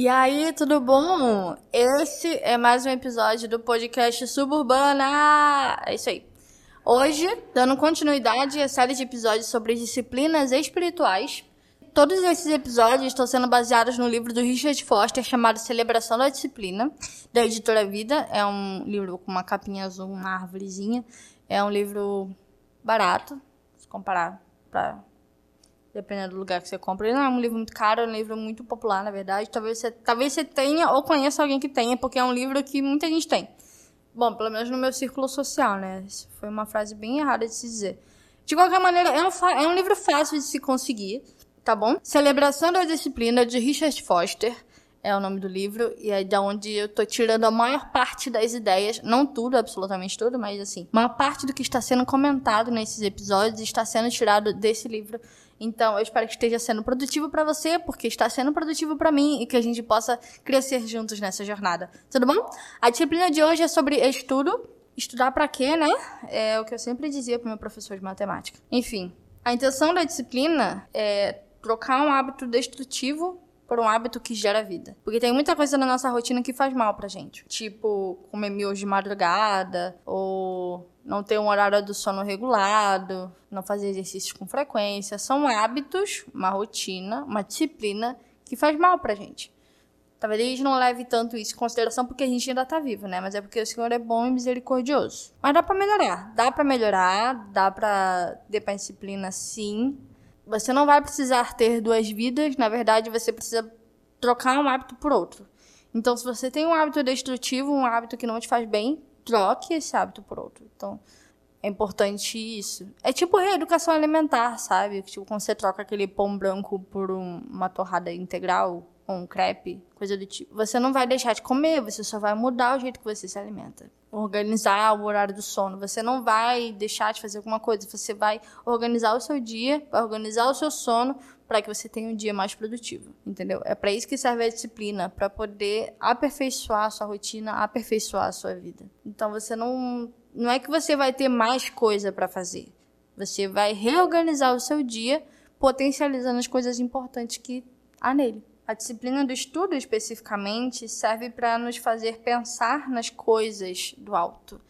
E aí, tudo bom? Esse é mais um episódio do podcast Suburbana. É isso aí. Hoje, dando continuidade à série de episódios sobre disciplinas espirituais. Todos esses episódios estão sendo baseados no livro do Richard Foster chamado Celebração da Disciplina, da editora Vida. É um livro com uma capinha azul, uma árvorezinha. É um livro barato, se comparar para dependendo do lugar que você compra. Ele não é um livro muito caro, é um livro muito popular, na verdade. Talvez você, talvez você tenha ou conheça alguém que tenha, porque é um livro que muita gente tem. Bom, pelo menos no meu círculo social, né? Isso foi uma frase bem errada de se dizer. De qualquer maneira, é um, é um livro fácil de se conseguir, tá bom? Celebração da Disciplina, de Richard Foster é o nome do livro, e é da onde eu tô tirando a maior parte das ideias, não tudo, absolutamente tudo, mas assim, uma parte do que está sendo comentado nesses episódios está sendo tirado desse livro. Então, eu espero que esteja sendo produtivo para você, porque está sendo produtivo para mim e que a gente possa crescer juntos nessa jornada. Tudo bom? A disciplina de hoje é sobre estudo. Estudar para quê, né? É o que eu sempre dizia pro meu professor de matemática. Enfim, a intenção da disciplina é trocar um hábito destrutivo por um hábito que gera vida. Porque tem muita coisa na nossa rotina que faz mal pra gente. Tipo, comer miojo de madrugada, ou não ter um horário do sono regulado, não fazer exercícios com frequência. São hábitos, uma rotina, uma disciplina que faz mal pra gente. Talvez a gente não leve tanto isso em consideração porque a gente ainda tá vivo, né? Mas é porque o Senhor é bom e misericordioso. Mas dá pra melhorar. Dá pra melhorar, dá pra ter pra disciplina sim. Você não vai precisar ter duas vidas, na verdade, você precisa trocar um hábito por outro. Então, se você tem um hábito destrutivo, um hábito que não te faz bem, troque esse hábito por outro. Então, é importante isso. É tipo reeducação alimentar, sabe? Tipo, quando você troca aquele pão branco por um, uma torrada integral, ou um crepe, coisa do tipo. Você não vai deixar de comer, você só vai mudar o jeito que você se alimenta organizar o horário do sono. Você não vai deixar de fazer alguma coisa, você vai organizar o seu dia, vai organizar o seu sono para que você tenha um dia mais produtivo, entendeu? É para isso que serve a disciplina, para poder aperfeiçoar a sua rotina, aperfeiçoar a sua vida. Então você não não é que você vai ter mais coisa para fazer. Você vai reorganizar o seu dia, potencializando as coisas importantes que há nele. A disciplina do estudo, especificamente, serve para nos fazer pensar nas coisas do alto.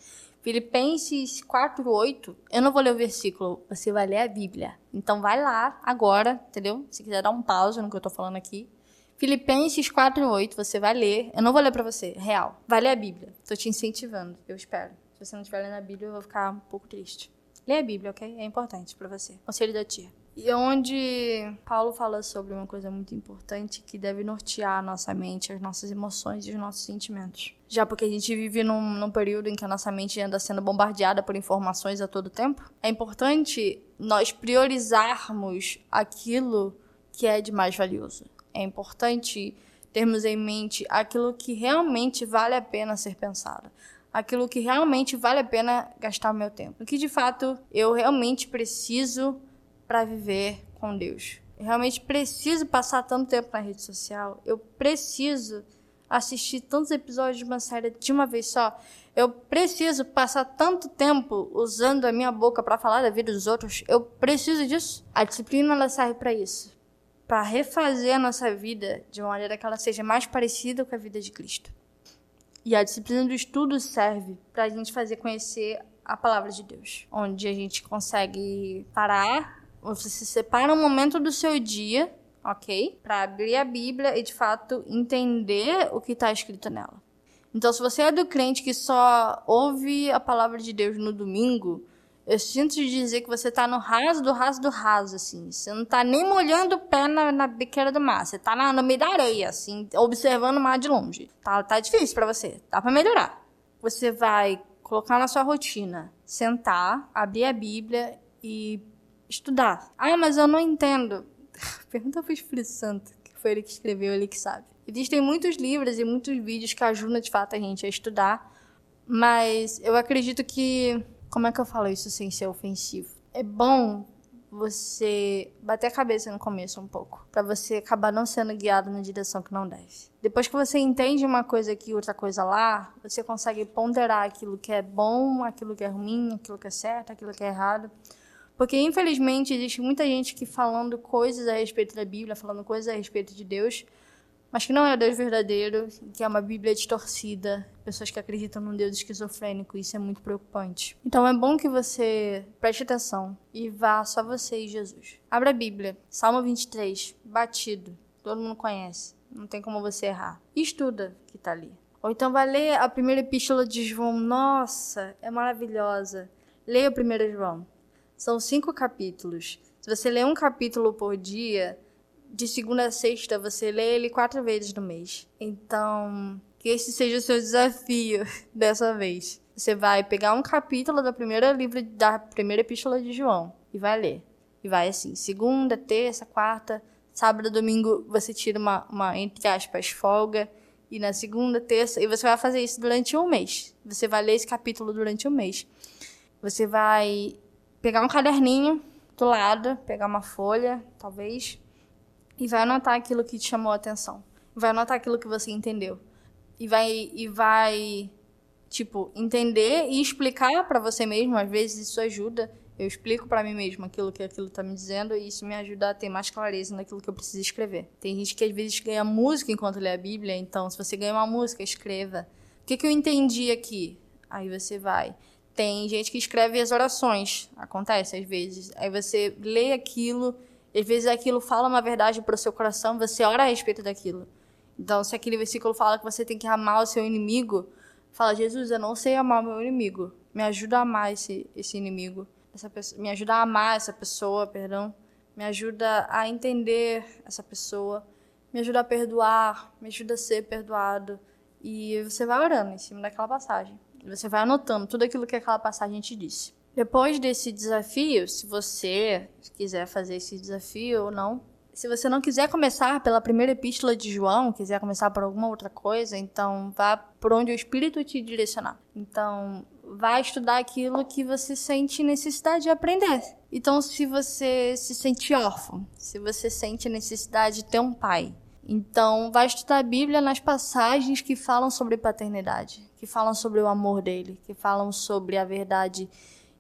Filipenses 4:8. Eu não vou ler o versículo, você vai ler a Bíblia. Então vai lá agora, entendeu? Se quiser dar um pausa no que eu tô falando aqui. Filipenses 4:8, você vai ler. Eu não vou ler para você, real. Vai ler a Bíblia. Tô te incentivando, eu espero. Se você não estiver lendo a Bíblia, eu vou ficar um pouco triste. Lê a Bíblia, ok? É importante para você. Conselho da tia. E onde Paulo fala sobre uma coisa muito importante que deve nortear a nossa mente, as nossas emoções e os nossos sentimentos. Já porque a gente vive num, num período em que a nossa mente anda sendo bombardeada por informações a todo tempo, é importante nós priorizarmos aquilo que é de mais valioso. É importante termos em mente aquilo que realmente vale a pena ser pensado aquilo que realmente vale a pena gastar meu tempo. O que de fato eu realmente preciso para viver com Deus. Eu realmente preciso passar tanto tempo na rede social. Eu preciso assistir tantos episódios de uma série de uma vez só. Eu preciso passar tanto tempo usando a minha boca para falar da vida dos outros. Eu preciso disso. A disciplina ela serve para isso, para refazer a nossa vida de uma maneira que ela seja mais parecida com a vida de Cristo. E a disciplina do estudo serve para a gente fazer conhecer a palavra de Deus, onde a gente consegue parar você se separa um momento do seu dia, ok? Para abrir a Bíblia e de fato entender o que está escrito nela. Então, se você é do crente que só ouve a palavra de Deus no domingo, eu sinto de dizer que você está no raso do raso do raso, assim. Você não está nem molhando o pé na, na biqueira do mar. Você está no meio da areia, assim, observando o mar de longe. Tá, tá difícil para você. Dá para melhorar. Você vai colocar na sua rotina, sentar, abrir a Bíblia e estudar. Ah, mas eu não entendo. Pergunta pro Espírito Santo, que foi ele que escreveu, ele que sabe. Existem muitos livros e muitos vídeos que ajudam de fato a gente a estudar, mas eu acredito que. Como é que eu falo isso sem ser ofensivo? É bom você bater a cabeça no começo um pouco, para você acabar não sendo guiado na direção que não deve. Depois que você entende uma coisa aqui, outra coisa lá, você consegue ponderar aquilo que é bom, aquilo que é ruim, aquilo que é certo, aquilo que é errado. Porque, infelizmente, existe muita gente que falando coisas a respeito da Bíblia, falando coisas a respeito de Deus, mas que não é o Deus verdadeiro, que é uma Bíblia distorcida, pessoas que acreditam num Deus esquizofrênico, isso é muito preocupante. Então é bom que você preste atenção e vá só você e Jesus. Abra a Bíblia, Salmo 23, batido, todo mundo conhece, não tem como você errar. E estuda que tá ali. Ou então vai ler a primeira epístola de João, nossa, é maravilhosa. Leia o primeiro João. São cinco capítulos. Se você ler um capítulo por dia, de segunda a sexta, você lê ele quatro vezes no mês. Então, que esse seja o seu desafio dessa vez. Você vai pegar um capítulo da primeira livro da primeira epístola de João e vai ler. E vai assim, segunda, terça, quarta, sábado, domingo, você tira uma, uma entre aspas, folga. E na segunda, terça, e você vai fazer isso durante um mês. Você vai ler esse capítulo durante um mês. Você vai pegar um caderninho do lado, pegar uma folha, talvez, e vai anotar aquilo que te chamou a atenção. Vai anotar aquilo que você entendeu. E vai e vai tipo entender e explicar para você mesmo, às vezes isso ajuda. Eu explico para mim mesmo aquilo que aquilo tá me dizendo e isso me ajuda a ter mais clareza naquilo que eu preciso escrever. Tem gente que às vezes ganha música enquanto lê a Bíblia, então se você ganha uma música, escreva. O que, que eu entendi aqui? Aí você vai. Tem gente que escreve as orações, acontece às vezes. Aí você lê aquilo às vezes aquilo fala uma verdade para o seu coração, você ora a respeito daquilo. Então, se aquele versículo fala que você tem que amar o seu inimigo, fala, Jesus, eu não sei amar o meu inimigo. Me ajuda a amar esse, esse inimigo. Essa pessoa, me ajuda a amar essa pessoa, perdão. Me ajuda a entender essa pessoa. Me ajuda a perdoar. Me ajuda a ser perdoado. E você vai orando em cima daquela passagem. Você vai anotando tudo aquilo que aquela passagem te disse. Depois desse desafio, se você quiser fazer esse desafio ou não, se você não quiser começar pela primeira epístola de João, quiser começar por alguma outra coisa, então vá por onde o Espírito te direcionar. Então, vá estudar aquilo que você sente necessidade de aprender. Então, se você se sente órfão, se você sente necessidade de ter um pai, então vai estudar a Bíblia nas passagens que falam sobre paternidade, que falam sobre o amor dele, que falam sobre a verdade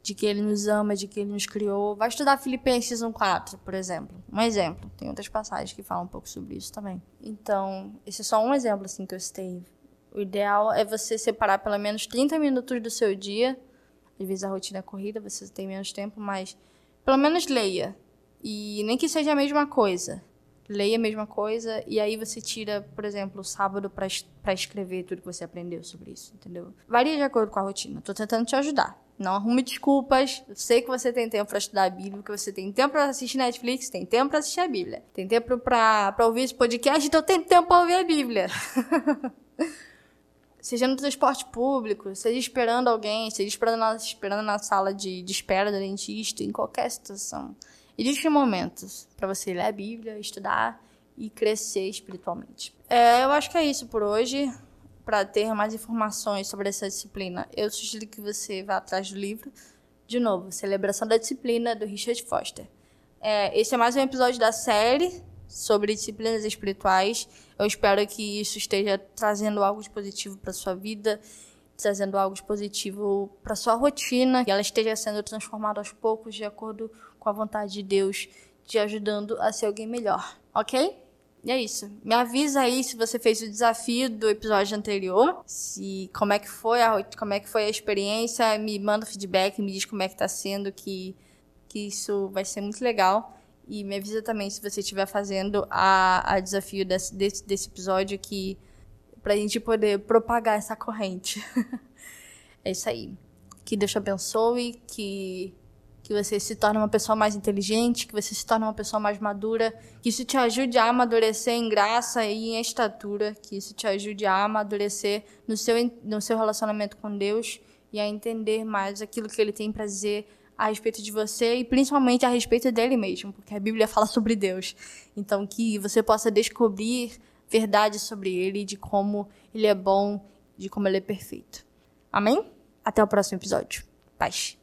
de que ele nos ama, de que ele nos criou. Vai estudar Filipenses 1:4, por exemplo. Um exemplo. Tem outras passagens que falam um pouco sobre isso também. Então, esse é só um exemplo assim que eu citei. O ideal é você separar pelo menos 30 minutos do seu dia. Às vezes a rotina é corrida, você tem menos tempo, mas pelo menos leia. E nem que seja a mesma coisa. Leia a mesma coisa e aí você tira, por exemplo, o sábado para escrever tudo que você aprendeu sobre isso, entendeu? Varia de acordo com a rotina. Tô tentando te ajudar. Não arrume desculpas. Eu sei que você tem tempo para estudar a Bíblia, que você tem tempo para assistir Netflix, tem tempo para assistir a Bíblia. Tem tempo para ouvir esse podcast, então tem tempo para ouvir a Bíblia. seja no transporte público, seja esperando alguém, seja esperando na, esperando na sala de, de espera do dentista, em qualquer situação. Existem momentos para você ler a Bíblia, estudar e crescer espiritualmente. É, eu acho que é isso por hoje para ter mais informações sobre essa disciplina, eu sugiro que você vá atrás do livro. De novo, Celebração da Disciplina, do Richard Foster. É, esse é mais um episódio da série sobre disciplinas espirituais. Eu espero que isso esteja trazendo algo de positivo para sua vida, trazendo algo de positivo para sua rotina, que ela esteja sendo transformada aos poucos de acordo com a vontade de Deus, te ajudando a ser alguém melhor, ok? E é isso. Me avisa aí se você fez o desafio do episódio anterior, se como é que foi a como é que foi a experiência, me manda feedback, me diz como é que tá sendo que que isso vai ser muito legal. E me avisa também se você estiver fazendo a, a desafio desse, desse, desse episódio aqui pra gente poder propagar essa corrente. é isso aí. Que Deus te abençoe, que que você se torne uma pessoa mais inteligente, que você se torne uma pessoa mais madura, que isso te ajude a amadurecer em graça e em estatura, que isso te ajude a amadurecer no seu, no seu relacionamento com Deus e a entender mais aquilo que Ele tem para dizer a respeito de você e principalmente a respeito dele mesmo, porque a Bíblia fala sobre Deus. Então, que você possa descobrir verdades sobre Ele, de como Ele é bom, de como Ele é perfeito. Amém? Até o próximo episódio. Paz.